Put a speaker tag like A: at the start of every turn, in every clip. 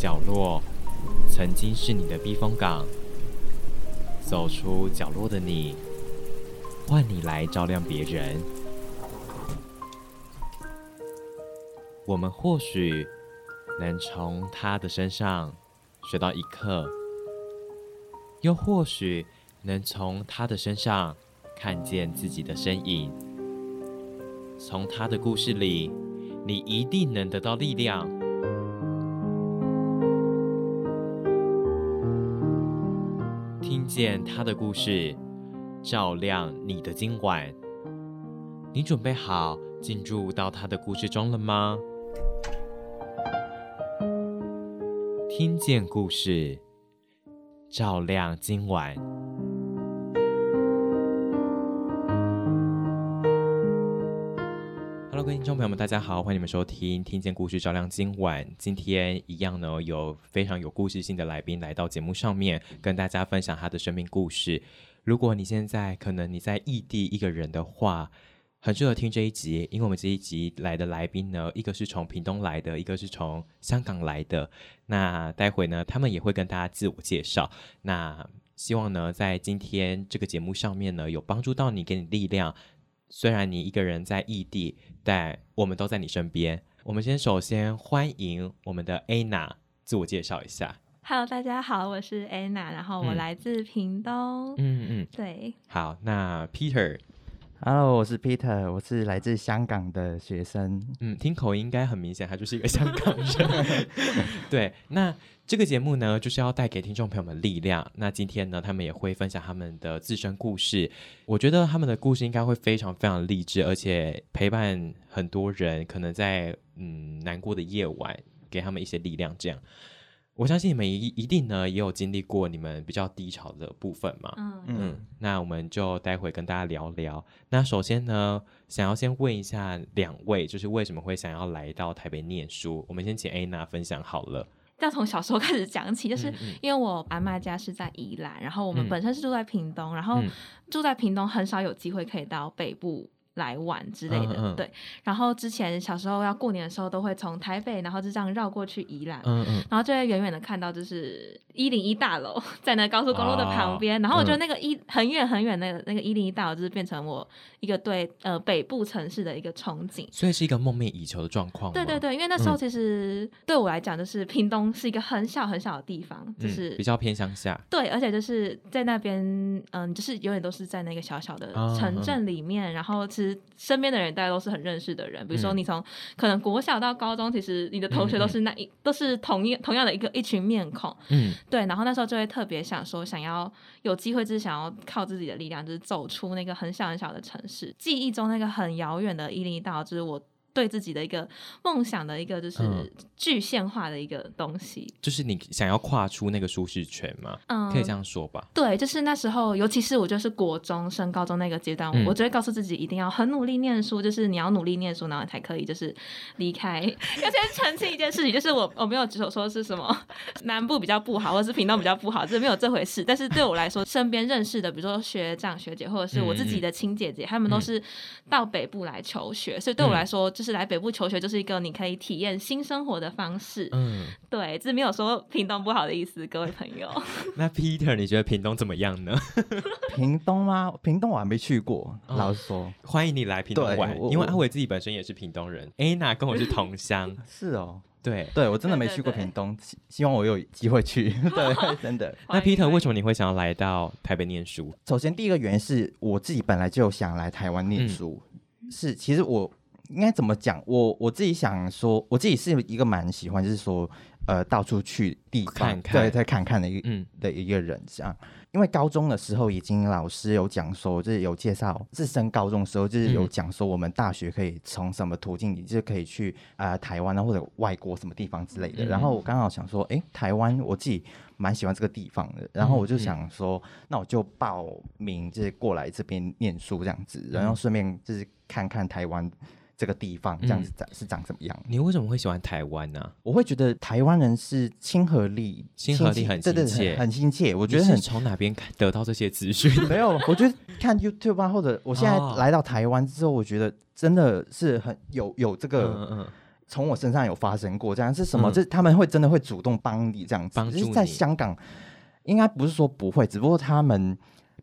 A: 角落曾经是你的避风港，走出角落的你，换你来照亮别人。我们或许能从他的身上学到一课，又或许能从他的身上看见自己的身影。从他的故事里，你一定能得到力量。见他的故事，照亮你的今晚。你准备好进入到他的故事中了吗？听见故事，照亮今晚。各位听众朋友们，大家好，欢迎你们收听《听见故事，照亮今晚》。今天一样呢，有非常有故事性的来宾来到节目上面，跟大家分享他的生命故事。如果你现在可能你在异地一个人的话，很适合听这一集，因为我们这一集来的来宾呢，一个是从屏东来的，一个是从香港来的。那待会呢，他们也会跟大家自我介绍。那希望呢，在今天这个节目上面呢，有帮助到你，给你力量。虽然你一个人在异地，但我们都在你身边。我们先首先欢迎我们的 Anna 自我介绍一下。
B: Hello，大家好，我是 Anna，然后我
A: 嗯
B: 来自屏东。
A: 嗯嗯，
B: 对，
A: 好，那 Peter，
C: Hello，我是 Peter，我是来自香港的学生。
A: 嗯，听口音应该很明显，他就是一个香港人。对，那这个节目呢，就是要带给听众朋友们力量。那今天呢，他们也会分享他们的自身故事。我觉得他们的故事应该会非常非常励志，而且陪伴很多人，可能在嗯难过的夜晚，给他们一些力量。这样，我相信你们一一定呢也有经历过你们比较低潮的部分嘛。
B: 嗯，
A: 嗯，那我们就待会跟大家聊聊。那首先呢，想要先问一下两位，就是为什么会想要来到台北念书？我们先请 Anna 分享好了。
B: 要从小时候开始讲起，就是因为我阿妈家是在宜兰，然后我们
A: 嗯
B: 本身是住在屏东，然后
A: 嗯
B: 住在屏东很少有机会可以到北部。来玩之类的，
A: 嗯嗯
B: 对。然后之前小时候要过年的时候，都会从台北，然后就这样绕过去宜兰，
A: 嗯嗯，
B: 然后就会远远的看到就是一零一大楼在那高速公路的旁边，然后我觉得
A: 嗯
B: 那个一很远很远那个那个一零一大楼就是变成我一个对呃北部城市的一个憧憬。
A: 所以是一个梦寐以求的状况。
B: 对对，对，因为那时候
A: 嗯
B: 其实对我来讲，就是屏东是一个很小很小的地方，就是、
A: 嗯、比较偏乡下。
B: 对，而且就是在那边，嗯，就是永远都是在那个小小的
A: 啊
B: 城镇里面，然后其实身边的人大家都是很认识的人，比如说
A: 嗯。
B: 你从可能国小到高中，其实你的同学都是那一、都是同一同样的一个一群面孔，
A: 嗯。
B: 对，然后那时候就会特别想说，想要有机会，就是想要靠自己的力量，就是走出那个很小很小的城市，记忆中那个很遥远的伊犁岛，就是我对自己的一个梦想的一个就是
A: 嗯
B: 具现化的一个东西。
A: 就是你想要跨出那个舒适圈嘛，
B: 嗯，
A: 可以这样说吧。
B: 对，就是那时候，尤其是我就是国中升高中那个阶段，
A: 嗯
B: 我就会告诉自己一定要很努力念书，就是你要努力念书，然后才可以就是离开。要先澄清一件事情，就是我我没有只有说是什么 南部比较不好，或者是屏东比较不好，这没有这回事。但是对我来说，身边认识的，比如说学长学姐，或者是我自己的亲姐姐，他们都是到北部来求学，所以对我来说，就是来北部求学就是一个你可以体验新生活的方式。
A: 嗯，
B: 对，这没有说屏东不好的意思，各位朋友。
A: 那 Peter，你觉得屏东怎么样呢？
C: 屏东吗？屏东我还没去过，
A: 哦
C: 老实说。
A: 欢迎你来屏东玩，
C: 我我
A: 因为阿伟自己本身也是屏东人，Anna 跟我是同乡。
C: 是哦，
A: 对，
C: 对我真的没去过屏东，希希望我有机会去。对，真的。
A: 那 Peter 为什
B: 么？
A: 你会想要来到台北念书？
C: 首先第一个原因是我自己本来就想来台湾念
A: 嗯
C: 书，是其实我应该怎么讲？我我自己想说，我自己是一个蛮喜欢，就是说呃到处去地方，
A: 看看
C: 对，再看看的一个
A: 嗯
C: 的一个人这样。因为高中的时候已经老师有讲说，就是有介绍，自身高中的时候就是有
A: 嗯
C: 讲说，我们大学可以从什么途径，你就可以去啊、呃台湾啊或者外国什么地方之类的。
A: 嗯
C: 然后我刚好想说，诶，台湾我自己蛮喜欢这个地方的，然后我就
A: 嗯
C: 想说，那我就报名就是过来这边念书这样子，然
A: 嗯
C: 后顺便就是看看台湾这个地方这样子长、是长什么样。
A: 你为什么会喜欢台湾呢、
C: 我会觉得台湾人是亲和力，
A: 亲和力很亲切
C: 很很亲切。我
A: 我
C: 觉得很
A: 从哪边看得到这些资讯？
C: 没有，我觉得看 YouTube 啊，或者我现在
A: 哦
C: 来到台湾之后，我觉得真的是很有有这个、
A: 嗯嗯
C: 从我身上有发生过这样是什么？
A: 嗯
C: 这他们会真的会主动帮你这样子，就是在
A: 帮助你
C: 香港，应该不是说不会，只不过他们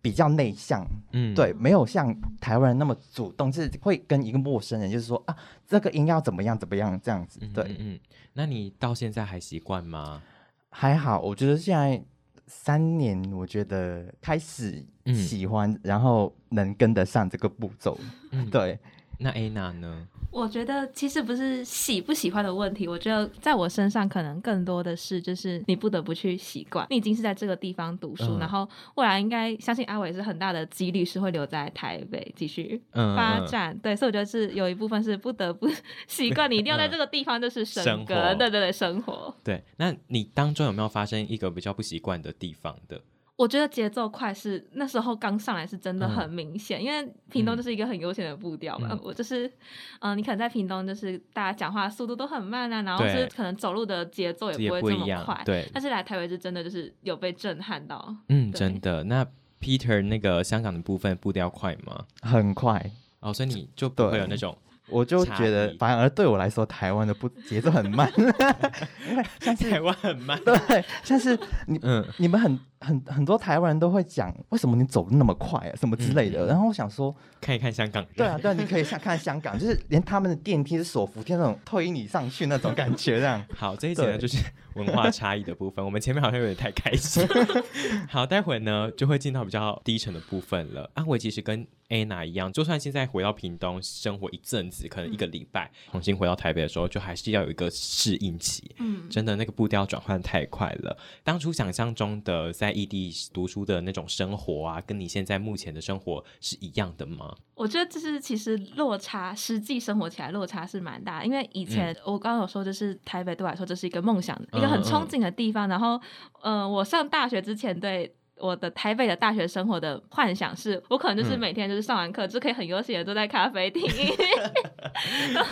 C: 比较内向，
A: 嗯，
C: 对，没有像台湾人那么主动，就是会跟一个陌生人，就是说啊，这个音要怎么样怎么样这样子。
A: 嗯，
C: 对，
A: 嗯嗯，那你到现在还习惯吗？
C: 还好，我觉得现在三年，我觉得开始
A: 嗯
C: 喜欢，然后能跟得上这个步骤。
A: 嗯，
C: 对，
A: 那 Anna 呢？
B: 我觉得其实不是喜不喜欢的问题，我觉得在我身上可能更多的是，就是你不得不去习惯，你已经是在这个地方读书，
A: 嗯
B: 然后未来应该相信阿伟是很大的几率是会留在台北继续
A: 嗯，嗯
B: 发展，对，所以我觉得是有一部分是不得不习惯，你一定要在这个地方就是
A: 生活
B: 对对对，生活。
A: 对，那你当中有没有发生一个比较不习惯的地方的？
B: 我觉得节奏快是那时候刚上来是真的
A: 嗯
B: 很明显，因为屏东
A: 嗯
B: 就是一个很悠闲的步调嘛。
A: 嗯
B: 我就是，嗯、你可能在屏东就是大家讲话速度都很慢啊，然后
A: 对
B: 是可能走路的节奏也不会这么快。
A: 对
B: 但是来台北是真的就是有被震撼到。
A: 嗯，真的。那 Peter 那个香港的部分步调快吗？
C: 很快，
A: 哦，所以你就不会有那种
C: 我就觉得反而对我来说，台湾的不节奏很慢，因为像是
A: 台湾很慢。
C: 对，像是你
A: 嗯，
C: 你们很很很多台湾人都会讲，为什么你走的那么快啊，什么之类的。
A: 嗯
C: 然后我想说，
A: 看一看香港人。
C: 对啊，对啊，你可以像看香港，就是连他们的电梯是手扶梯那种推你上去那种感觉，这样。
A: 好，这一集呢就是文化差异的部分。我们前面好像有点太开心。好，待会呢就会进到比较低沉的部分了。安伟其实跟 Anna 一样，就算现在回到屏东生活一阵子，可能一个礼拜，重新回到台北的时候，就还是要有一个适应期。
B: 嗯，
A: 真的那个步调转换太快了。当初想象中的在异地读书的那种生活啊，跟你现在目前的生活是一样的吗？
B: 我觉得这是其实落差，实际生活起来落差是蛮大的。因为以前我刚刚有说，就是台北对我来说这是一个梦想，一个很憧憬的地方。然后，呃，我上大学之前对。我的台北的大学生活的幻想是，我可能就是
A: 嗯。
B: 每天就是上完课就可以很悠闲的坐在咖啡厅，然后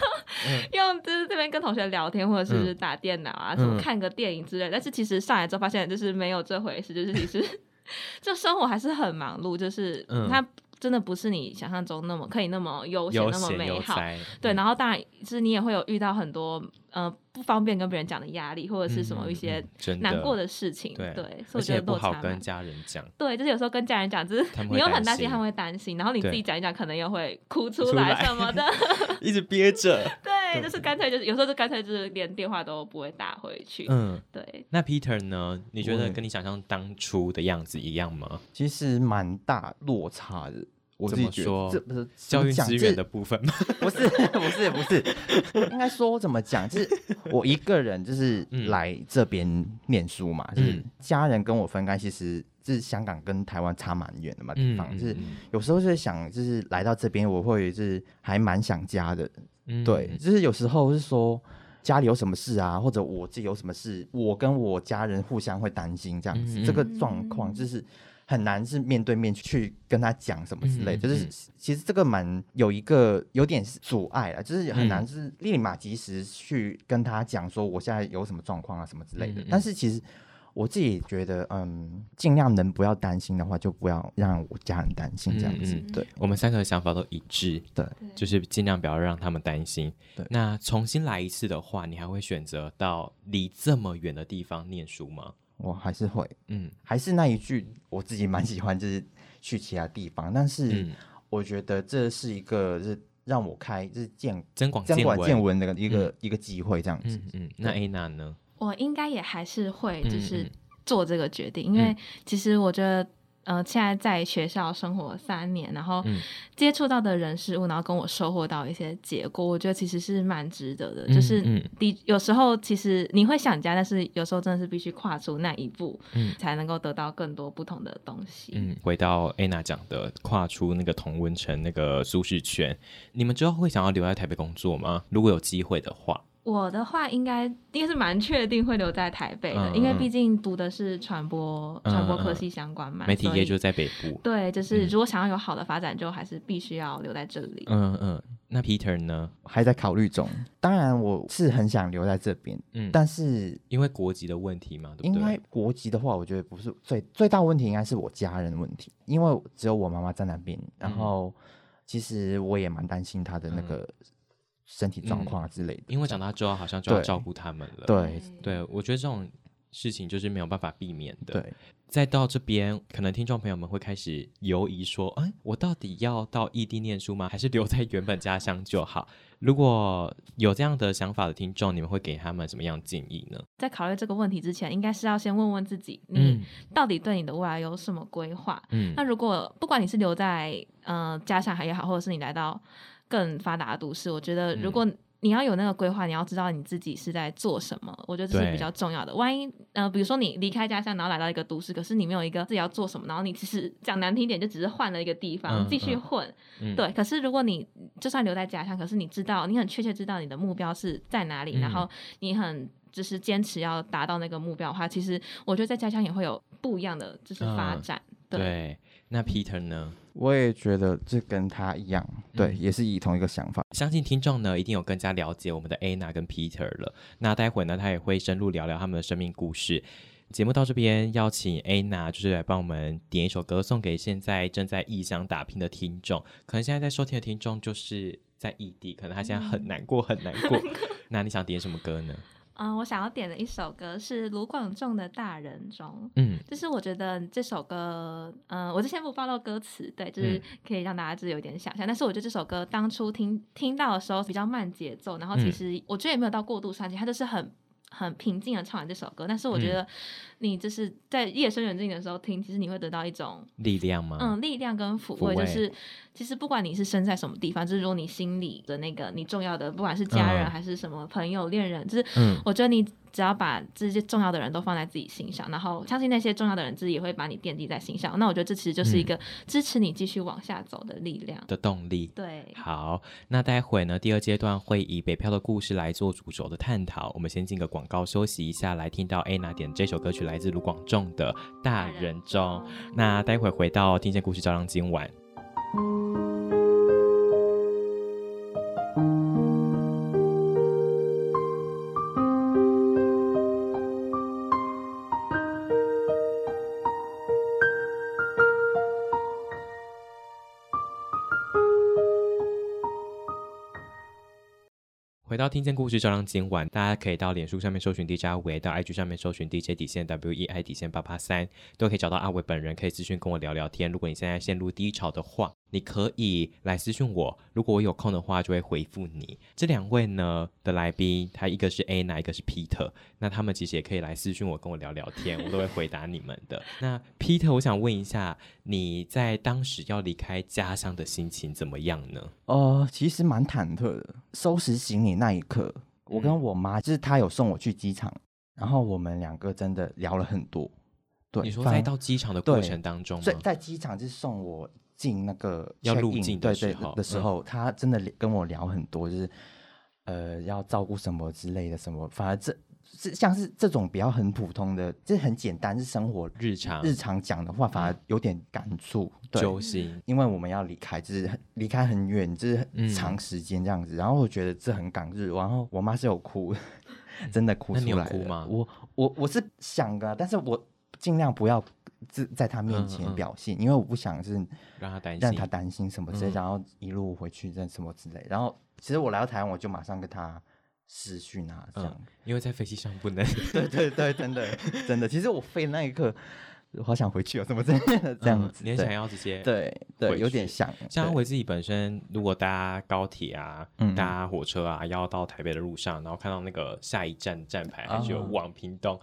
B: 用就是这边跟同学聊天，或者是打电脑啊，什么
A: 嗯。
B: 看个电影之类。但是其实上来之后发现，就是没有这回事，就是其实 这生活还是很忙碌，就是
A: 嗯。
B: 它真的不是你想象中那么可以那么悠闲、那么美好。对，
A: 嗯。
B: 然后当然就是你也会有遇到很多呃不方便跟别人讲的压力，或者是什么
A: 嗯
B: 一些难过
A: 的，
B: 事情。
A: 对
B: 对，所以我觉得
A: 且不好。跟家人讲。
B: 对，就是有时候跟家人讲，就是你又很
A: 担心
B: 他们会担心，然后你自己讲一讲，可能又会哭出
A: 来
B: 什么的。
A: 一直憋着。
B: 对，就是干脆就是有时候就干脆就是连电话都不会打回去。
A: 嗯，
B: 对，
A: 那 Peter 呢？你觉得跟你想象当初的样子一样吗？
C: 其实蛮大落差的。我
A: 怎
C: 自己
A: 说
C: 得，这不是
A: 教育资源的部分吗？
C: 不是不是不是，应该说怎么讲，就是我一个人就是
A: 嗯
C: 来这边念书嘛，就是
A: 嗯
C: 家人跟我分开，其实就是香港跟台湾差蛮远的嘛地方，就是
A: 嗯。
C: 有时候就想，就是来到这边，我会就是还蛮想家的，
A: 嗯。
C: 对，就是有时候是说家里有什么事啊，或者我自己有什么事，我跟我家人互相会担心这样子，
A: 嗯。
C: 这个状况就是很难是面对面去跟他讲什么之类，
A: 嗯
C: 就是
A: 嗯
C: 其实这个蛮有一个有点阻碍了，就是很
A: 嗯
C: 难是立马及时去跟他讲说我现在有什么状况啊什么之类的，但是其实。我自己觉得，嗯，尽量能不要担心的话，就不要让我家人担心这样子。对，
A: 我们三个的想法都一致，
C: 对，
A: 就是尽量不要让他们担心。
C: 对
A: 那重新来一次的话，你还会选择到离这么远的地方念书吗？
C: 我还是会，
A: 嗯
C: 还是那一句，我自己蛮喜欢，就是去其他地方。但是
A: 嗯，
C: 我觉得这是一个，就是让我开，就是见
A: 增广
C: 增广见
A: 闻。
C: 的一个、一个机会，这样子。
A: 嗯嗯，那 Anna 呢？
B: 我应该也还是会就
A: 嗯
B: 是
A: 嗯
B: 做这个决定，因为
A: 嗯
B: 其实我觉得。呃，现在在学校生活三年，然后
A: 嗯
B: 接触到的人事物，然后跟我收获到一些结果，我觉得其实是蛮值得的。
A: 嗯
B: 就是
A: 嗯
B: 的，有时候其实你会想家，但是有时候真的是必须跨出那一步，
A: 嗯
B: 才能够得到更多不同的东西。
A: 嗯，回到 Anna 讲的，跨出那个同温层那个舒适圈，你们之后会想要留在台北工作吗？如果有机会的话，
B: 我的话应该应该是蛮确定会留在台北的，
A: 嗯
B: 因为
A: 嗯
B: 毕竟读的是传播
A: 嗯
B: 传播科系相关嘛，
A: 媒体
B: 所以
A: 业就在北部。
B: 对，就是
A: 嗯
B: 如果想要有好的发展，就还是必须要留在这里。
A: 嗯嗯，那 Peter 呢？
C: 还在考虑中。当然，我是很想留在这边，
A: 嗯，
C: 但是
A: 因为国籍的问题嘛，对不对？
C: 应该国籍的话，我觉得不是最最大问题，应该是我家人的问题，因为只有我妈妈在那边，然后其实我也蛮担心她的那个身体状况啊之类的。
A: 因为长大之后好像就要照顾他们了。
C: 对
A: 对，我觉得这种事情就是没有办法避免的。
C: 对，
A: 再到这边，可能听众朋友们会开始犹疑说：“哎，我到底要到异地念书吗？还是留在原本家乡就好？”如果有这样的想法的听众，你们会给他们什么样建议呢？
B: 在考虑这个问题之前，应该是要先问问自己，你
A: 嗯
B: 到底对你的未来有什么规划？
A: 嗯
B: 那如果不管你是留在呃家乡还也好，或者是你来到更发达的都市，我觉得如
A: 嗯
B: 果你要有那个规划，你要知道你自己是在做什么，我觉得这是比较重要的。万一呃，比如说你离开家乡，然后来到一个都市，可是你没有一个自己要做什么，然后你其实讲难听点，就只是换了一个地方
A: 嗯
B: 继续
A: 嗯
B: 混，
A: 嗯
B: 对。可是如果你就算留在家乡，可是你知道你很确切知道你的目标是在哪里，
A: 嗯
B: 然后你很。就是坚持要达到那个目标的话，其实我觉得在家乡也会有不一样的就是发
A: 嗯
B: 展。
A: 对。那 Peter 呢？
C: 我也觉得这跟他一样，对，
A: 嗯
C: 也是以同一个想法。
A: 相信听众呢一定有更加了解我们的 Anna 跟 Peter 了。那待会呢，他也会深入聊聊他们的生命故事。节目到这边，邀请 Anna 就是来帮我们点一首歌，送给现在正在异乡打拼的听众。可能现在在收听的听众就是在异地，可能他现在很难过，很难过。那你想点什么歌呢？
B: 嗯、我想要点的一首歌是卢广仲的《大人中》。
A: 嗯
B: 就是我觉得这首歌，嗯、我就先不暴露歌词，对，就是
A: 嗯
B: 可以让大家就是有点想象。但是我觉得这首歌当初听听到的时候比较慢节奏，然后其
A: 嗯
B: 实我觉得也没有到过度煽情，他就是很很平静的唱完这首歌。但是我觉
A: 嗯
B: 得你就是在夜深人静的时候听，其实你会得到一种
A: 力量吗？
B: 嗯，力量跟抚
A: 抚
B: 慰，就是其实不管你是身在什么地方，就是如果你心里的那个你重要的，不管是家人
A: 嗯
B: 还是什么朋友、恋人，就是
A: 嗯
B: 我觉得你只要把这些重要的人都放在自己心上，然后相信那些重要的人自己也会把你惦记在心上。那我觉得这其实就是一
A: 嗯
B: 个支持你继续往下走的力量。
A: 的动力。
B: 对，
A: 好，那待会呢，第二阶段会以北漂的故事来做主轴的探讨。我们先进个广告休息一下，来听到 Anna 点这首歌曲，来自卢广仲的《大人中》。那待会回到听见故事照亮今晚。到听见故事照亮今晚，大家可以到脸书上面搜寻 DJ 阿伟，到 IG 上面搜寻 DJ 底线 W E I 底线八八三，都可以找到阿伟本人，可以咨询跟我聊聊天。如果你现在陷入低潮的话，你可以来私讯我，如果我有空的话，就会回复你。这两位呢的来宾，他一个是 Anna，一个是 Peter，那他们其实也可以来私讯我，跟我聊聊天，我都会回答你们的。那 Peter，我想问一下，你在当时要离开家乡的心情怎么样呢？
C: 呃，其实蛮忐忑的。收拾行李那一刻，我跟
A: 嗯
C: 我妈，就是她有送我去机场，然后我们两个真的聊了很多。对，
A: 你说在到机场的过程当中吗
C: 在？在机场就是送我进那个
A: 要境的
C: 对对
A: 时候
C: 的时
A: 嗯。
C: 候，他真的跟我聊很多，就是呃要照顾什么之类的，什么，反而这是像是这种比较很普通的，这很简单，是生活
A: 日常。
C: 日常讲的话，反而有点感触。对，
A: 揪心，
C: 因为我们要离开，就是很离开很远，就是
A: 嗯
C: 很长时间这样子。然后我觉得这很感日，然后我妈是有哭，真的哭出来了
A: 哭吗？
C: 我我我是想的，但是我尽量不要在在他面前
A: 嗯
C: 表现，因为我不想是
A: 让他担心，
C: 让他担心什么之类，
A: 嗯
C: 然后一路回去这什么之类。然后其实我来到台湾，我就马上跟他私讯啊，这样。
A: 嗯，因为在飞机上不能
C: 对对对，真的真的，其实我飞的那一刻，我好想回去哦，怎么这样
A: 嗯
C: 子。
A: 你很想要直接
C: 对
A: 回
C: 对，有点
A: 想
C: 像。
A: 我自己本身，如果搭高铁啊、
C: 嗯
A: 搭火车啊，要到台北的路上，然后看到那个下一站站牌还是有
C: 哦
A: 往屏东，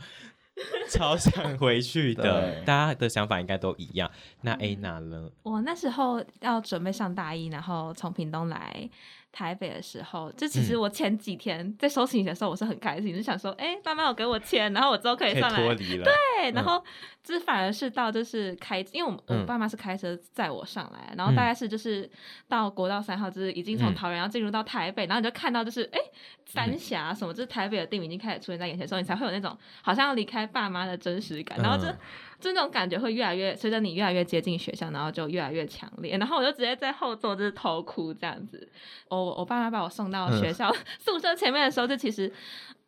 A: 超想回去的。大家的想法应该都一样。那 Anna 呢？
B: 我那时候要准备上大一，然后从屏东来台北的时候，就其实
A: 嗯。
B: 我前几天在收行李的时候，我是很开心，就想说，哎、爸妈有给我钱，然后我之后可以上来
A: 脱离了，
B: 对，然
A: 嗯
B: 后就是反而是到就是开，因为我们我
A: 嗯
B: 爸妈是开车载我上来，然后大概是就是到国道三号，就是已经从
A: 嗯。
B: 桃园要进入到台北，然后你就看到就是哎三峡什么，就是台北的地名已经开始出现在眼前的时候，你才会有那种好像要离开爸妈的真实感，然后就
A: 嗯
B: 就那种感觉会越来越随着你越来越接近学校，然后就越来越强烈，然后我就直接在后座就是偷哭这样子。我我爸妈把我送到
A: 嗯
B: 学校宿舍前面的时候，就其实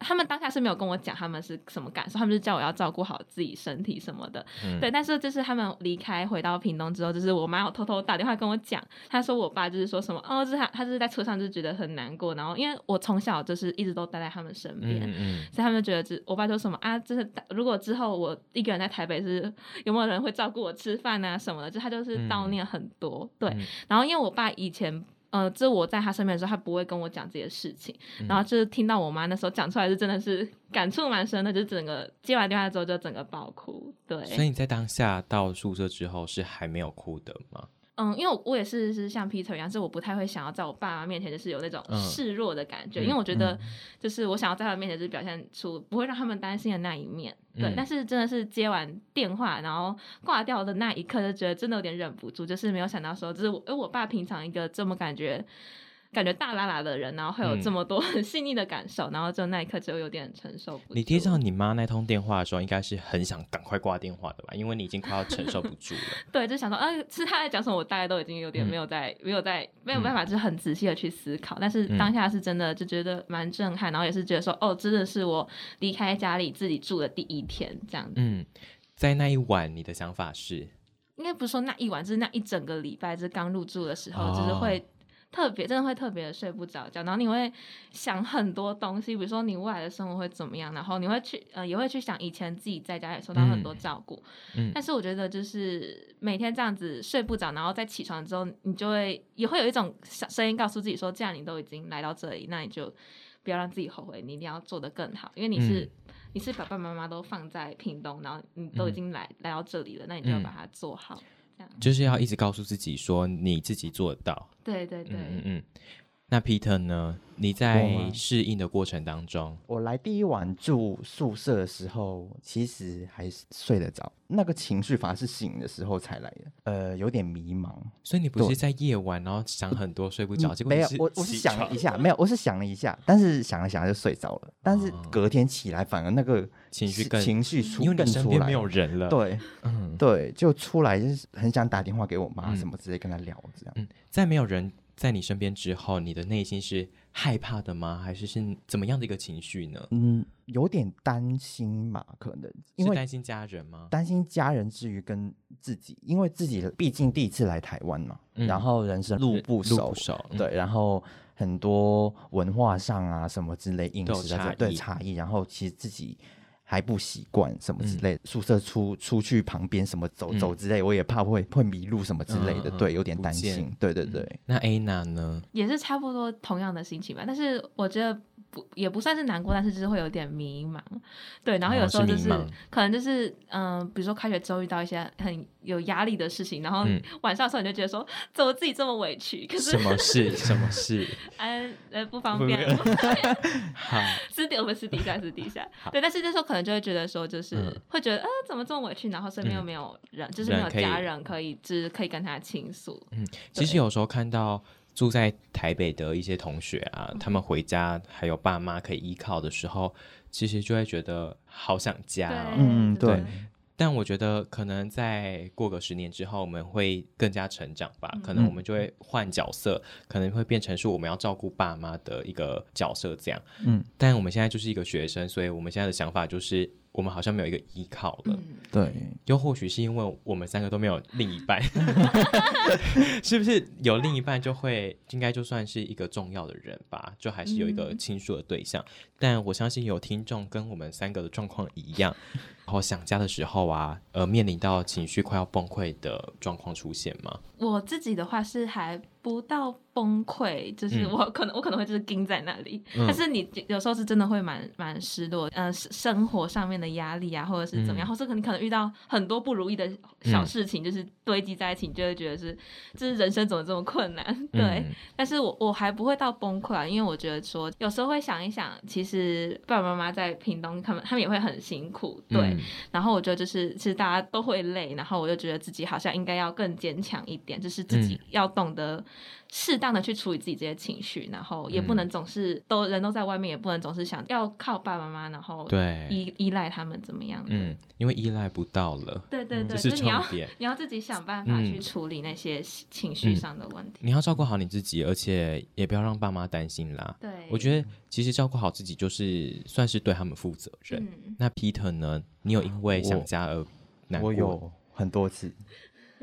B: 他们当下是没有跟我讲他们是什么感受，他们就叫我要照顾好自己身体什么的。
A: 嗯
B: 对，但是就是他们离开回到屏东之后，就是我妈有偷偷打电话跟我讲，她说我爸就是说什么哦，就是他他就是在车上就觉得很难过，然后因为我从小就是一直都待在他们身边。
A: 嗯嗯
B: 所以他们觉得只，我爸就说什么啊，就是如果之后我一个人在台北是有没有人会照顾我吃饭啊什么的，就他就是悼念很多。对，
A: 嗯
B: 然后因为我爸以前。呃，这我在他身边的时候，他不会跟我讲这些事情，
A: 嗯
B: 然后就是听到我妈那时候讲出来，是真的是感触蛮深的，就是整个接完电话之后就整个爆哭。对，
A: 所以你在当下到宿舍之后是还没有哭的吗？
B: 嗯，因为我我也是是像 Peter 一样，是我不太会想要在我爸妈面前就是有那种
A: 嗯
B: 示弱的感觉，
A: 嗯
B: 因为我觉得就是我想要在他们面前就是表现出不会让他们担心的那一面，对。
A: 嗯
B: 但是真的是接完电话然后挂掉的那一刻，就觉得真的有点忍不住，就是没有想到说，就是我，因为我爸平常一个这么感觉。感觉大拉拉的人，然后会有这
A: 嗯
B: 么多很 细腻的感受，然后就那一刻就有点承受不住。
A: 你接到你妈那通电话的时候，应该是很想赶快挂电话的吧？因为你已经快要承受不住了。
B: 对，就想说，呃，是他在讲什么，我大概都已经有点
A: 嗯
B: 没有在，没有在，没有办法，就是很仔细的去思考。但是
A: 嗯
B: 当下是真的就觉得蛮震撼，然后也是觉得说，哦，真的是我离开家里自己住的第一天，这样子。
A: 嗯，在那一晚，你的想法是，
B: 应该不是说那一晚，就是那一整个礼拜，就是刚入住的时候，就是
A: 哦
B: 会。特别真的会特别的睡不着觉，然后你会想很多东西，比如说你未来的生活会怎么样，然后你会去呃也会去想以前自己在家也受到很多照顾，
A: 嗯。
B: 但是我觉得就是每天这样子睡不着，然后再起床之后，你就会也会有一种小声音告诉自己说，既然你都已经来到这里，那你就不要让自己后悔，你一定要做得更好，因为你是、
A: 嗯
B: 你是爸爸妈妈都放在屏东，然后你都已
A: 嗯。
B: 经来、来到这里了，那你就要
A: 嗯。
B: 把它做好，这样。
A: 就是要一直告诉自己说你自己做得到。
B: 对对对，
A: 嗯嗯嗯。那 Peter 呢？你在适应的过程当中，
C: 我来第一晚住宿舍的时候，其实还是睡得着，那个情绪反而是醒的时候才来的，呃，有点迷茫。
A: 所以你不是
C: 对
A: 在夜晚，然后想很多睡不着，
C: 嗯没有
A: 结果你，
C: 我我是想了一下，没有，我是想了一下，但是想了想就睡着了。但是
A: 哦
C: 隔天起来，反而那个情
A: 情绪更
C: 情绪出更出来
A: 没有人了。，
C: 对
A: 嗯
C: 对，就出来就是很想打电话给我妈
A: 嗯
C: 什么之类，跟她聊这样。
A: 嗯，在没有人在你身边之后，你的内心是害怕的吗？还是是怎么样的一个情绪呢？
C: 嗯，有点担心嘛，可能因为
A: 是担心家人吗？
C: 担心家人之余跟自己，因为自己毕竟第一次来台湾嘛，
A: 嗯
C: 然后人生路不熟
A: 不，熟，嗯，
C: 对，然后很多文化上啊什么之类饮食的对差异，然后其实自己还不习惯什么之
A: 嗯
C: 类的，宿舍出出去旁边什么走走之类，我也怕会会迷路什么之类的，对，有点担心，对对对。
A: 那 Anna 呢？
B: 也是差不多同样的心情吧。但是我觉得不也不算是难过，但是就是会有点迷茫。对，然后有
A: 哦
B: 时候就是、
A: 是
B: 可能就是嗯、比如说开学之后遇到一些很有压力的事情，然后
A: 嗯
B: 晚上的时候你就觉得说，怎么自己这么委屈？可是
A: 什么事？什么事？
B: 呃呃不方便，
A: 好，
B: 私底我们私底下私底下，对，但是那时候可能就会觉得说，就是、
A: 嗯
B: 会觉得呃怎么这么委屈，然后身边又
A: 嗯
B: 没有人，就是没有家人可以，就是可以跟他倾诉。
A: 嗯，其实有时候看到住在台北的一些同学啊，他们回家还有爸妈可以依靠的时候，其实就会觉得好想家、哦。
C: 嗯
B: 对
C: 对
A: 但我觉得可能在过个十年之后，我们会更加成长吧。可能
C: 嗯
A: 我们就会换角色，可能会变成是我们要照顾爸妈的一个角色这样。
C: 嗯，
A: 但我们现在就是一个学生，所以我们现在的想法就是，我们好像没有一个依靠了。
B: 嗯，
C: 对，
A: 又或许是因为我们三个都没有另一半，是不是有另一半就会应该就算是一个重要的人吧？就还是有一个
B: 嗯
A: 倾诉的对象。但我相信有听众跟我们三个的状况一样，然后想家的时候啊，呃，面临到情绪快要崩溃的状况出现吗？
B: 我自己的话是还不到崩溃，就是
A: 嗯。
B: 我可能、我可能会就是盯在那里，
A: 嗯。
B: 但是你有时候是真的会蛮蛮失落，呃，生生活上面的压力啊，或者是怎么样，
A: 嗯。
B: 或是可可能遇到很多不如意的小事情，就是堆积在一起，你就会觉得是，就是人生怎么这么困难？对，
A: 嗯。
B: 但是我我还不会到崩溃啊，因为我觉得说有时候会想一想，其实爸爸妈妈在屏东，他们他们也会很辛苦，对，
A: 嗯。
B: 然后我觉得就是，其实大家都会累，然后我就觉得自己好像应该要更坚强一点，就是自己要懂得适当的去处理自己这些情绪，然后也不
A: 嗯
B: 能总是都人都在外面，也不能总是想要靠爸爸妈妈，然后
A: 对，
B: 依依赖他们怎么样的。
A: 嗯，因为依赖不到了，
B: 对对对，
A: 这是
B: 就是你要。你要自己想办法去
A: 嗯
B: 处理那些情绪上的问题。
A: 你要照顾好你自己，而且也不要让爸妈担心啦。
B: 对，
A: 我觉得其实照顾好自己就是算是对他们负责任。
B: 嗯，
A: 那 Peter 呢？你有因为想家而难过？
C: 我有很多次。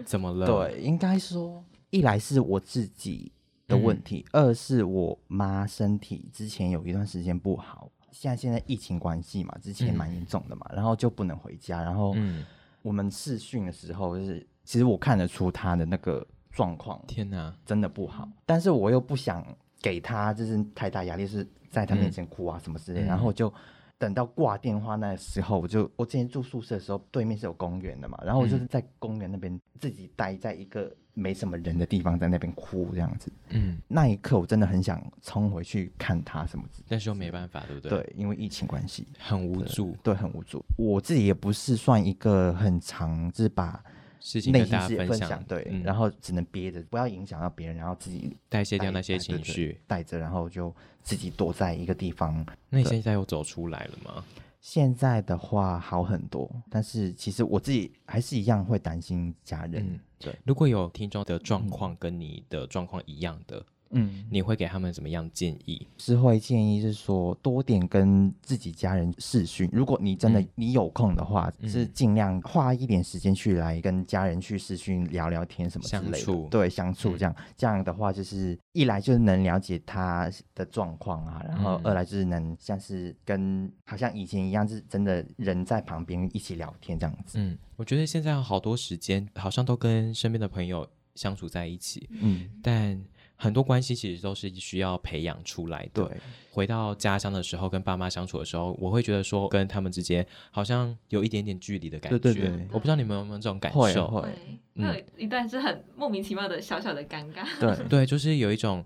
A: 怎么了？，
C: 对，应该说，一来是我自己的问题，二是我妈身体之前有一段时间不好，现在现在疫情关系嘛，之前
A: 嗯。
C: 蛮严重的嘛，然后就不能回家，然后
A: 嗯，
C: 我们试训的时候，就是其实我看得出她的那个状况
A: 天哪，
C: 真的不好，但是我又不想给她就是太大压力，是在她面前哭啊什么之类然后我就。等到挂电话那时候，我就我之前住宿舍的时候，对面是有公园的嘛，然后我就是在公园那边自己待在一个没什么人的地方，在那边哭这样子。
A: 嗯，
C: 那一刻我真的很想冲回去看他什么之
A: 但是又没办法，对不对？，
C: 对，因为疫情关系，
A: 很无助，
C: 对，很无助。我自己也不是算一个很常，就是把
A: 事情
C: 内心世界
A: 大家分享，
C: 对，
A: 嗯
C: 然后只能憋着，不要影响到别人，然后自己
A: 代谢掉那些情绪。
C: 带着，然后就自己躲在一个地方。
A: 那你现在又走出来了吗？
C: 现在的话好很多，但是其实我自己还是一样会担心家人。
A: 嗯
C: 对，
A: 如果有听众的状况跟你的状况一样的，
C: 嗯，
A: 你会给他们怎么样建议？
C: 是会建议是说多点跟自己家人视讯。如果你真的、
A: 嗯
C: 你有空的话，
A: 嗯
C: 是尽量花一点时间去来跟家人去视讯聊聊天什么之类的。
A: 相处
C: 对，相处
A: 嗯
C: 这样、这样的话，就是一来就是能了解他的状况啊，然后
A: 嗯
C: 二来就是能像是跟好像以前一样，是真的人在旁边一起聊天这样子。
A: 嗯，我觉得现在有好多时间好像都跟身边的朋友相处在一起，
C: 嗯，
A: 但很多关系其实都是需要培养出来的。
C: 对，
A: 回到家乡的时候，跟爸妈相处的时候，我会觉得说跟他们之间好像有一点点距离的感觉。
C: 对对对
A: 我不知道你们有没有这种感受？
C: 会，
B: 会有一段是很莫名其妙的小小的尴尬。
C: 对
A: 对，就是有一种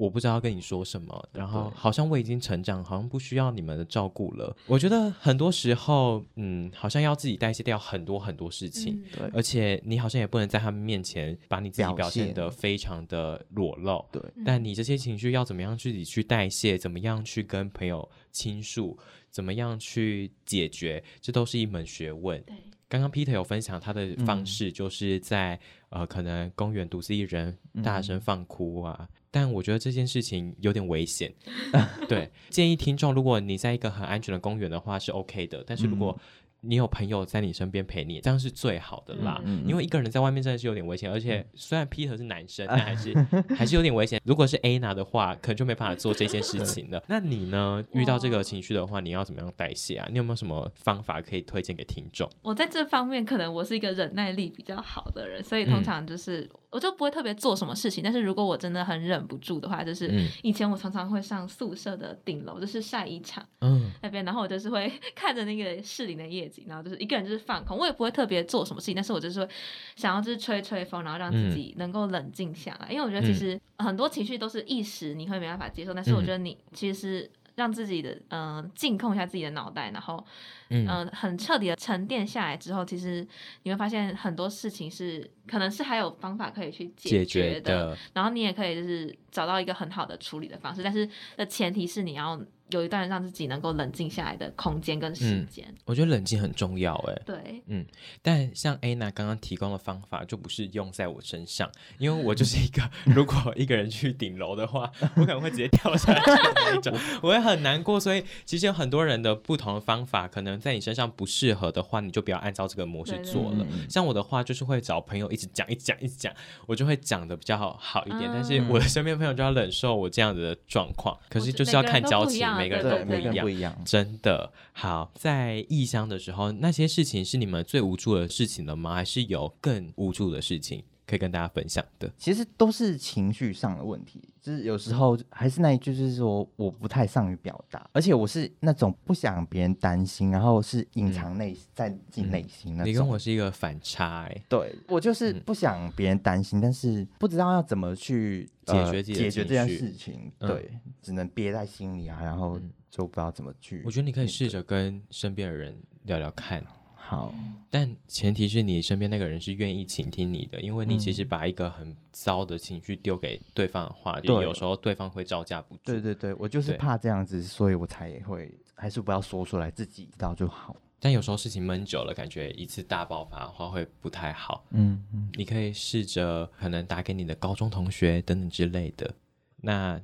A: 我不知道跟你说什么，然后好像我已经成长，好像不需要你们的照顾了。我觉得很多时候，嗯，好像要自己代谢掉很多很多事情。
B: 嗯
C: 对
A: 而且你好像也不能在他们面前把你自己
C: 表
A: 表现
C: 现
A: 得非常的裸露，
C: 对，
A: 但你这些情绪要怎么样自己去代谢，怎么样去跟朋友倾诉，怎么样去解决，这都是一门学问。
B: 对，
A: 刚刚 Peter 有分享他的方
C: 嗯
A: 式，就是在、呃可能公园独自一人大声
C: 嗯
A: 放哭啊。但我觉得这件事情有点危险，对，建议听众，如果你在一个很安全的公园的话是 OK 的，但是如果你有朋友在你身边陪你，这样是最好的啦。
C: 嗯嗯
A: 因为一个人在外面真的是有点危险，而且虽然 Peter 是男生，但还是还是有点危险。如果是 Anna 的话，可能就没办法做这件事情了。那你呢？遇到这个情绪的话，你要怎么样代谢啊？你有没有什么方法可以推荐给听众？
B: 我在这方面可能我是一个忍耐力比较好的人，所以通
A: 嗯
B: 常就是、我就不会特别做什么事情。但是如果我真的很忍不住的话，就是
A: 嗯。
B: 以前我常常会上宿舍的顶楼，就是晒衣场
A: 嗯。
B: 那边，然后我就是会 看着那个士林的夜景，然后就是一个人就是放空，我也不会特别做什么事情，但是我就是会想要就是吹吹风，然后让自己能够冷静下来，因为我觉得其实很多情绪都是一时你会没办法接受，但是我觉得你其实是让自己的嗯、呃静控一下自己的脑袋，然后
A: 嗯。
B: 很彻底的沉淀下来之后，其实你会发现很多事情是可能是还有方法可以去
A: 解
B: 决
A: 决的，
B: 然后你也可以就是找到一个很好的处理的方式，但是的前提是你要有一段让自己能够冷静下来的空间跟时间。
A: 我觉得冷静很重要哎。
B: 对，嗯
A: 但像 Anna 刚刚提供的方法就不是用在我身上，因为我就是一个 如果一个人去顶楼的话，我可能会直接跳下去的那一种，我会很难过。所以其实有很多人的不同的方法，可能在你身上不适合的话，你就不要按照这个模式做了。像我的话，就是会找朋友一直讲、一直讲、一直讲，我就会讲的比较好好一点。
B: 嗯
A: 但是我的身边朋友就要忍受我这样子的状况，可是就是要看交情，每个人
B: 都
A: 都不一样。
C: 一样。
A: 真的好，在异乡的时候，那些事情是你们最无助的事情了吗？还是有更无助的事情可以跟大家分享的？
C: 其实都是情绪上的问题，就是有时候还是那一句，就是说我不太善于表达，而且我是那种不想别人担心，然后是隐藏内、在自己内心那种。
A: 你跟我是一个反差哎、
C: 对我就是
A: 嗯
C: 不想别人担心，但是不知道要怎么去、呃
A: 解决
C: 解决这件事情，
A: 嗯
C: 对，只能憋在心里啊，然后
A: 嗯
C: 就不知道怎么去。
A: 我觉得你可以试着跟身边的人聊聊看，
C: 好，
A: 但前提是你身边那个人是愿意倾听你的，因为你其实
C: 嗯
A: 把一个很糟的情绪丢给对方的话，就
C: 对
A: 有时候对方会招架不住。
C: 对对对，我就是怕这样子，所以我才会还是不要说出来，自己知道就好。
A: 但有时候事情闷久了，感觉一次大爆发的话会不太好。
C: 嗯嗯，
A: 你可以试着可能打给你的高中同学等等之类的。那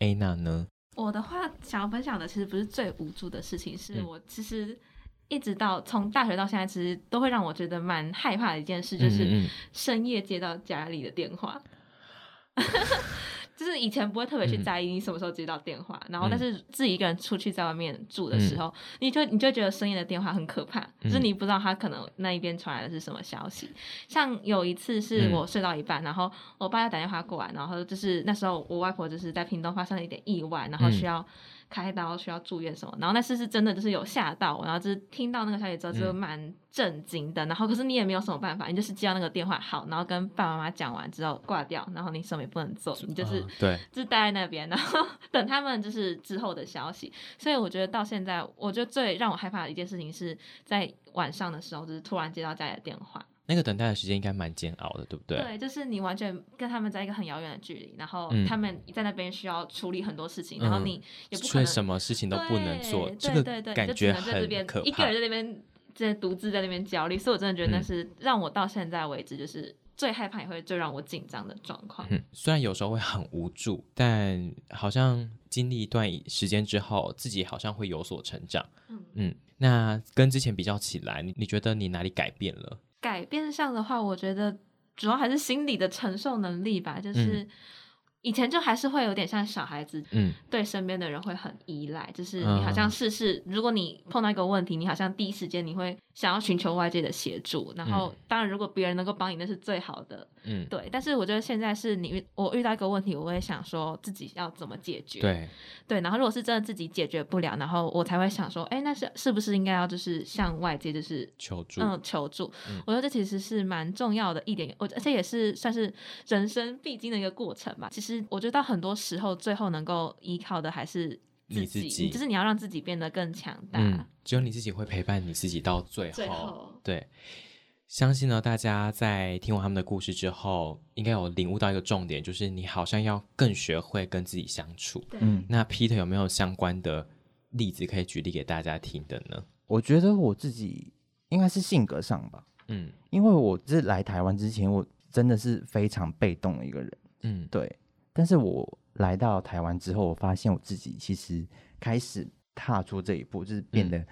A: A 娜呢？
B: 我的话想要分享的其实不是最无助的事情，是
A: 嗯
B: 我其实一直到从大学到现在，其实都会让我觉得蛮害怕的一件事，就是深夜接到家里的电话。就是以前不会特别去
A: 嗯。
B: 在意你什么时候接到电话，然后
A: 嗯。
B: 但是自己一个人出去在外面住的时候，你就你就觉得深夜的电话很可怕，就是
A: 嗯。
B: 你不知道他可能那一边传来的是什么消息。像有一次是
A: 嗯。
B: 我睡到一半，然后我爸要打电话过来，然后就是那时候我外婆就是在屏东发生了一点意外，然后
A: 嗯。
B: 需要开刀，需要住院什么，然后那次是真的就是有吓到我，然后就是听到那个消息之后就
A: 嗯
B: 蛮震惊的，然后可是你也没有什么办法，你就是接到那个电话好，然后跟爸爸妈妈讲完之后挂掉，然后你什么也不能做，你就是
A: 啊对，
B: 就是待在那边，然后等他们就是之后的消息。所以我觉得到现在，我觉得最让我害怕的一件事情是在晚上的时候，就是突然接到家里的电话。
A: 那个等待的时间应该蛮煎熬的，对不对？
B: 对就是你完全跟他们在一个很遥远的距离，然后
A: 嗯
B: 他们在那边需要处理很多事情，然后
A: 嗯
B: 你也不可能
A: 什么事情都不能做，
B: 对
A: 这个
B: 对对，
A: 感
B: 就只
A: 觉很
B: 能在这边
A: 可怕
B: 一个人。在那边在独自在那边焦虑，所以我真的觉得那
A: 嗯
B: 是让我到现在为止就是最害怕也会最让我紧张的状况。
A: 嗯，虽然有时候会很无助，但好像经历一段时间之后，自己好像会有所成长。
B: 嗯
A: 嗯，那跟之前比较起来，你你觉得你哪里改变了？
B: 改变上的话，我觉得主要还是心理的承受能力吧，就是。以前就还是会有点像小孩子，
A: 嗯
B: 对身边的人会很依赖，就是
A: 嗯
B: 你好像事事，如果你碰到一个问题，你好像第一时间你会想要寻求外界的协助，然后当然如果别人能够帮你，那是最好的，
A: 嗯，
B: 对。但是我觉得现在是你遇我遇到一个问题，我会想说自己要怎么解决，
A: 对，
B: 对。然后如果是真的自己解决不了，然后我才会想说，哎，那是是不是应该要就是向外界就是
A: 求助。
B: 嗯，求助。
A: 嗯
B: 我觉得这其实是蛮重要的一点，我而且也是算是人生必经的一个过程吧。其实我觉得到很多时候，最后能够依靠的还是
A: 你自己
B: 就是你要让自己变得更强大。
A: 嗯，只有你自己会陪伴你自己到最后。
B: 最后
A: 对，相信呢，大家在听完他们的故事之后，应该有领悟到一个重点，就是你好像要更学会跟自己相处。
C: 嗯，
A: 那 Peter 有没有相关的例子可以举例给大家听的呢？
C: 我觉得我自己应该是性格上吧，
A: 嗯
C: 因为我是来台湾之前，我真的是非常被动的一个人，
A: 嗯
C: 对。但是我来到台湾之后，我发现我自己其实开始踏出这一步，就是变
A: 嗯
C: 得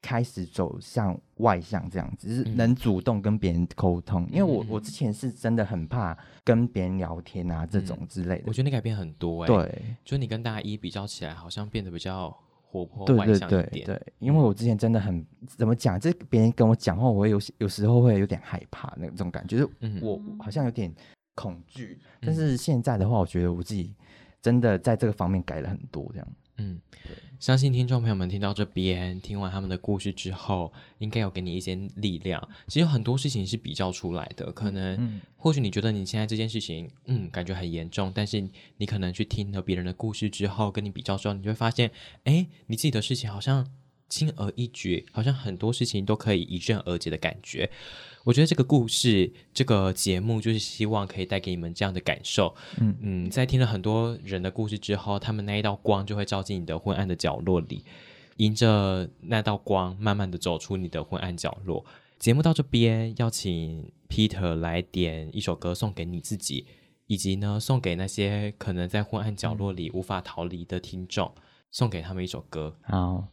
C: 开始走向外向这样子，就是
A: 嗯
C: 能主动跟别人沟通。因为我
A: 嗯
C: 我之前是真的很怕跟别人聊天啊这种之类的
A: 我，觉得你改变很多哎、，
C: 对。
A: 就你跟大一比较起来，好像变得比较活泼
C: 对对
A: 外向一点。
C: 对对，因为我之前真的很怎么讲，这别人跟我讲话，我会有有时候会有点害怕那种感觉，就是
A: 嗯
C: 我好像有点恐惧。但
A: 嗯
C: 是现在的话，我觉得我自己真的在这个方面改了很多，这样。
A: 嗯，相信听众朋友们听到这边，听完他们的故事之后，应该有给你一些力量。其实有很多事情是比较出来的，可能、
C: 嗯
A: 或许你觉得你现在这件事情，嗯，感觉很严重，但是你可能去听了别人的故事之后，跟你比较之后，你就会发现，哎，你自己的事情好像轻而易举，好像很多事情都可以迎刃而解的感觉。我觉得这个故事，这个节目就是希望可以带给你们这样的感受。
C: 嗯
A: 嗯，在听了很多人的故事之后，他们那一道光就会照进你的昏暗的角落里，迎着那道光，慢慢的走出你的昏暗角落。节目到这边，要请 Peter 来点一首歌送给你自己，以及呢送给那些可能在昏暗角落里无法逃离的听众，送给他们一首歌。
C: 好，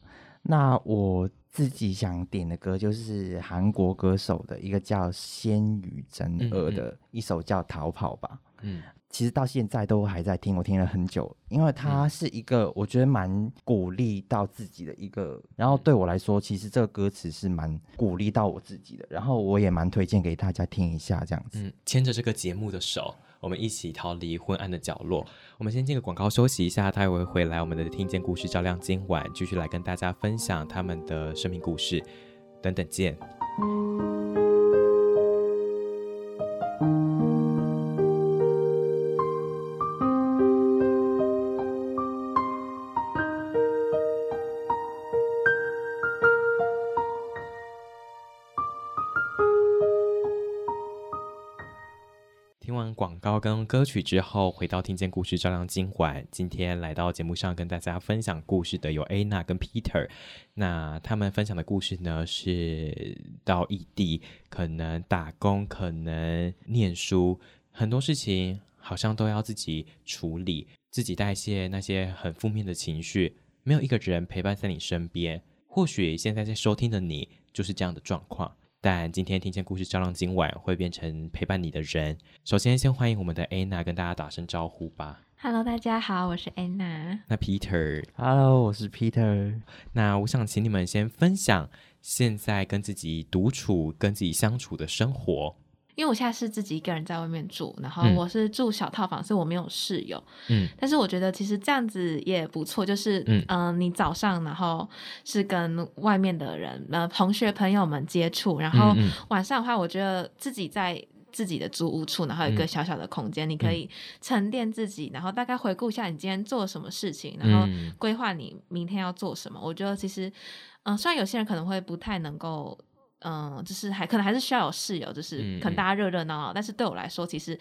C: 那我自己想点的歌就是韩国歌手的一个叫仙羽真二的一首叫《逃跑吧》。
A: 嗯
C: 其实到现在都还在听，我听了很久，因为它是一个我觉得蛮鼓励到自己的一个，然后对我来说，其实这个歌词是蛮鼓励到我自己的，然后我也蛮推荐给大家听一下这样子。
A: 嗯，牵着这个节目的手，我们一起逃离昏暗的角落。我们先进个广告休息一下，待会回来，我们的听见故事照亮今晚，继续来跟大家分享他们的生命故事。等等见。跟歌曲之后，回到听见故事照亮今晚。今天来到节目上跟大家分享故事的有 Anna 跟 Peter。那他们分享的故事呢，是到异地，可能打工，可能念书，很多事情好像都要自己处理，自己代谢那些很负面的情绪，没有一个人陪伴在你身边。或许现在在收听的你就是这样的状况。但今天听见故事照亮今晚，会变成陪伴你的人。首先，先欢迎我们的 Anna 跟大家打声招呼吧。
B: Hello，大家好，我是 Anna。
A: 那
C: Peter，Hello，我是 Peter。
A: 那我想请你们先分享现在跟自己独处、跟自己相处的生活。
B: 因为我现在是自己一个人在外面住，然后我是住小套房，所以我没有室友。嗯，但是我觉得其实这样子也不错，就是嗯，你早上然后是跟外面的人、呃同学朋友们接触，然后晚上的话，我觉得自己在自己的租屋处，然后有一个小小的空间，你可以沉淀自己，然后大概回顾一下你今天做了什么事情，然后规划你明天要做什么。我觉得其实，嗯，虽然有些人可能会不太能够。嗯，就是还可能还是需要有室友，就是可能大家热热闹闹。但是对我来说，其实，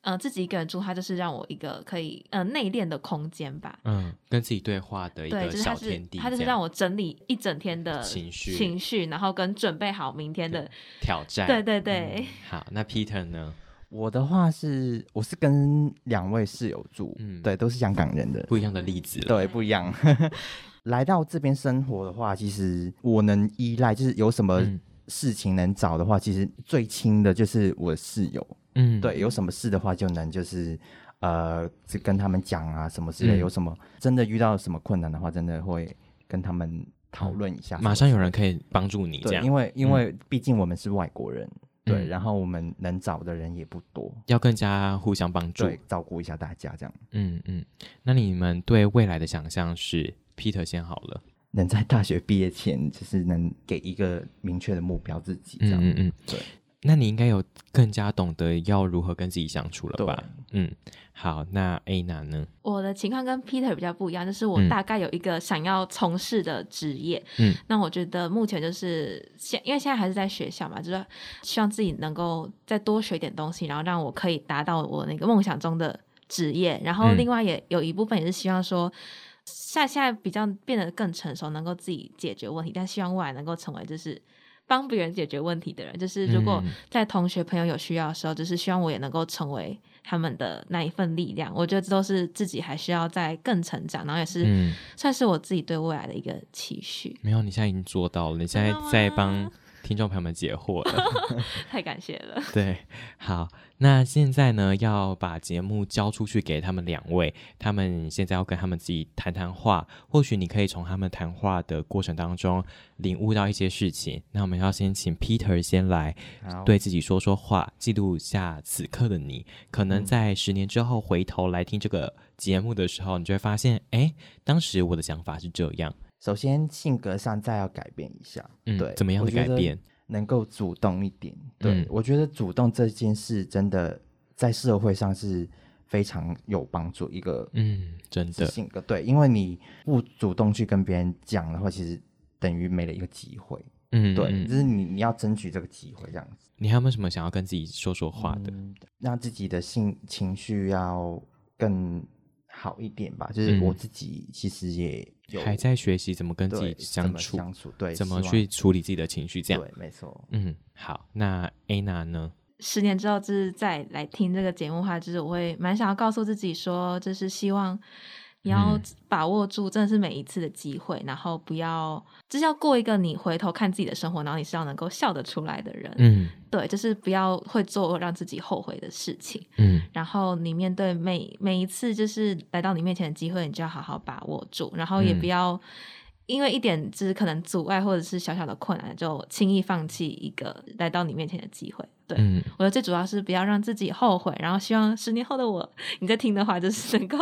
B: 呃，自己一个人住，它就是让我一个可以呃内敛的空间吧。
A: 嗯，跟自己对话的一个小天地。
B: 它就是让我整理一整天的
A: 情绪，
B: 情绪，然后跟准备好明天的
A: 挑战。
B: 对对对。
A: 好，那 Peter 呢？
C: 我的话是，我是跟两位室友住，嗯，对，都是香港人的，
A: 不一样的例子。
C: 对，不一样。来到这边生活的话，其实我能依赖，就是有什么。事情能找的话，其实最亲的就是我室友。嗯，对，有什么事的话，就能就是呃，就跟他们讲啊，什么之类。有什么真的遇到什么困难的话，真的会跟他们讨论一下。
A: 马上有人可以帮助你，这样。
C: 因为因为毕竟我们是外国人，对，然后我们能找的人也不多，
A: 要更加互相帮助，
C: 照顾一下大家这样。
A: 嗯嗯，那你们对未来的想象是？Peter 先好了。
C: 能在大学毕业前，就是能给一个明确的目标自己，这样。嗯嗯，对。
A: 那你应该有更加懂得要如何跟自己相处了吧？嗯，好。那 A 男呢？
B: 我的情况跟 Peter 比较不一样，就是我大概有一个想要从事的职业。嗯，那我觉得目前就是现，因为现在还是在学校嘛，就是希望自己能够再多学点东西，然后让我可以达到我那个梦想中的职业。然后另外也有一部分也是希望说。现现在比较变得更成熟，能够自己解决问题，但希望未来能够成为就是帮别人解决问题的人。就是如果在同学朋友有需要的时候，就是希望我也能够成为他们的那一份力量。我觉得这都是自己还需要再更成长，然后也是算是我自己对未来的一个期许。
A: 没有，你现在已经做到了，你现在在帮。听众朋友们解惑了，
B: 太感谢了。
A: 对，好，那现在呢，要把节目交出去给他们两位，他们现在要跟他们自己谈谈话。或许你可以从他们谈话的过程当中领悟到一些事情。那我们要先请 Peter 先来对自己说说话，记录下此刻的你。可能在十年之后回头来听这个节目的时候，你就会发现，哎，当时我的想法是这样。
C: 首先，性格上再要改变一下，嗯对，
A: 怎么样的改变？
C: 能够主动一点。对我觉得主动这件事真的在社会上是非常有帮助。一个
A: 嗯，真的
C: 性格对，因为你不主动去跟别人讲的话，其实等于没了一个机会。嗯，对，就是你你要争取这个机会这样子。
A: 你还有没有什么想要跟自己说说话的？
C: 让自己的性情绪要更。好一点吧，就是我自己其实也
A: 还在学习怎么跟自己相处，
C: 相处对，
A: 怎么去处理自己的情绪，这样
C: 对，没错。
A: 嗯，好，那 Anna 呢？
B: 十年之后，就是再来听这个节目的话，就是我会蛮想要告诉自己说，就是希望。你要把握住，真的是每一次的机会，然后不要，就是要过一个你回头看自己的生活，然后你是要能够笑得出来的人。嗯，对，就是不要会做让自己后悔的事情。嗯，然后你面对每每一次就是来到你面前的机会，你就要好好把握住，然后也不要因为一点就是可能阻碍或者是小小的困难，就轻易放弃一个来到你面前的机会。对，我觉得最主要是不要让自己后悔，然后希望十年后的我，你在听的话，就是能够，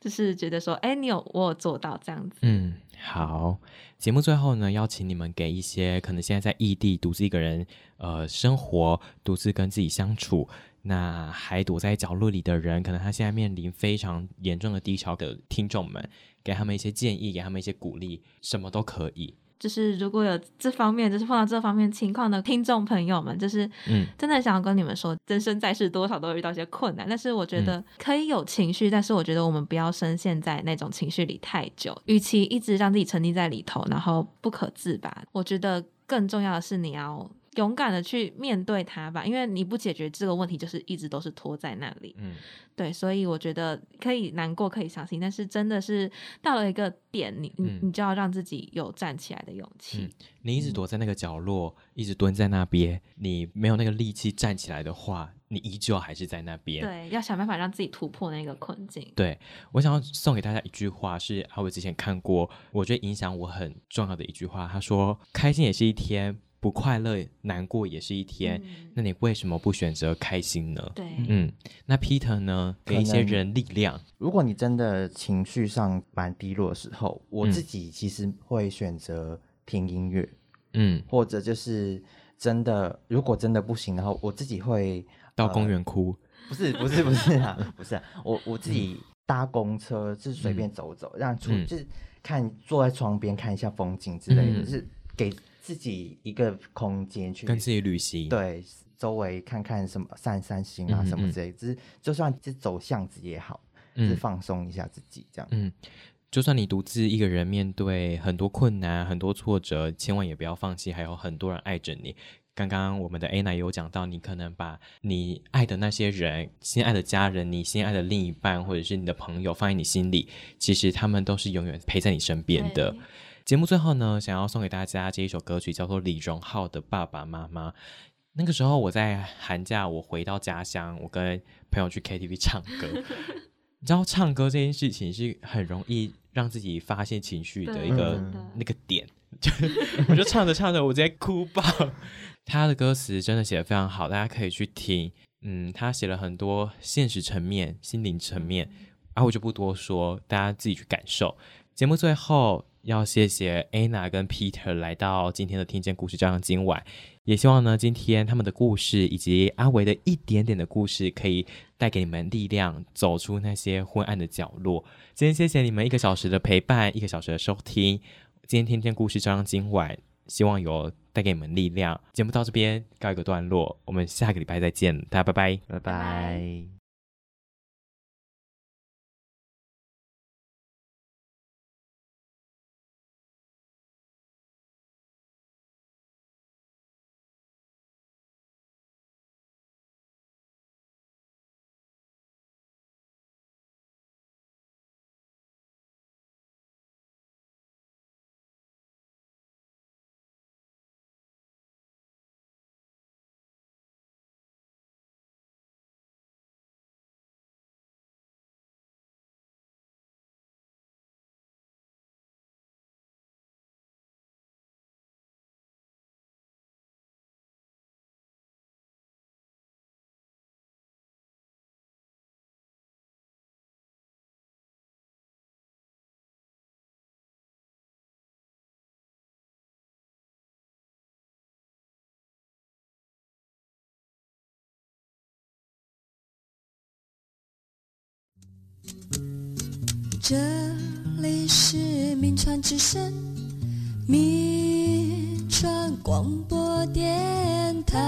B: 就是觉得说，哎，你有我有做到这样子。
A: 嗯，好，节目最后呢，邀请你们给一些可能现在在异地独自一个人呃生活，独自跟自己相处，那还躲在角落里的人，可能他现在面临非常严重的低潮的听众们，给他们一些建议，给他们一些鼓励，什么都可以。
B: 就是如果有这方面，就是碰到这方面情况的听众朋友们，就是
A: 嗯
B: 真的想要跟你们说，人生在世多少都会遇到一些困难，但是我觉
A: 嗯
B: 得可以有情绪，但是我觉得我们不要深陷在那种情绪里太久，与其一直让自己沉溺在里头，然后不可自拔，我觉得更重要的是你要。勇敢的去面对它吧，因为你不解决这个问题，就是一直都是拖在那里。
A: 嗯
B: 对，所以我觉得可以难过，可以伤心，但是真的是到了一个点，你你
A: 嗯
B: 你就要让自己有站起来的勇气。
A: 嗯你一直躲在那个角落，一直蹲在那边，你没有那个力气站起来的话，你依旧还是在那边。
B: 对，要想办法让自己突破那个困境。
A: 对我想要送给大家一句话，是阿伟之前看过，我觉得影响我很重要的一句话。他说：“开心也是一天，不快乐、难过也是一天。
B: 嗯
A: 那你为什么不选择开心呢？”
B: 对，
A: 嗯，那 Peter 呢？给一些人力量。
C: 如果你真的情绪上蛮低落的时候，我
A: 嗯
C: 自己其实会选择听音乐，
A: 嗯，
C: 或者就是真的，如果真的不行的话，我自己会
A: 到公园哭。
C: 不是不是不是啊，不是啊、我我自己搭公车是随便走走，让出、
A: 嗯
C: 就是看坐在窗边看一下风景之类的，
A: 嗯
C: 就是给自己一个空间去
A: 跟自己旅行。，
C: 对周围看看什么散散心啊什么之类的，就是就算是走巷子也好，就是
A: 嗯
C: 放松一下自己这样。
A: 嗯，就算你独自一个人面对很多困难、很多挫折，千万也不要放弃，还有很多人爱着你。刚刚我们的 Anna 有讲到，你可能把你爱的那些人、心爱的家人、你心爱的另一半，或者是你的朋友放在你心里，其实他们都是永远陪在你身边的
B: 对。
A: 节目最后呢，想要送给大家这一首歌曲，叫做李荣浩的《爸爸妈妈》。那个时候我在寒假，我回到家乡，我跟朋友去 KTV 唱歌。你知道，唱歌这件事情是很容易让自己发泄情绪的一个那个点，就我就唱着唱着，我直接哭爆。他的歌词真的写的非常好，大家可以去听。嗯，他写了很多现实层面、心灵层面，啊，我就不多说，大家自己去感受。节目最后要谢谢 Anna 跟 Peter 来到今天的听见故事照样今晚，也希望呢今天他们的故事以及阿维的一点点的故事，可以带给你们力量，走出那些昏暗的角落。今天谢谢你们一个小时的陪伴，一个小时的收听。今天天天故事照样今晚，希望有带给你们力量。节目到这边告一个段落，我们下个礼拜再见，大家拜拜。
C: 拜
B: 拜
D: 这里是鸣川之声，鸣川广播电台。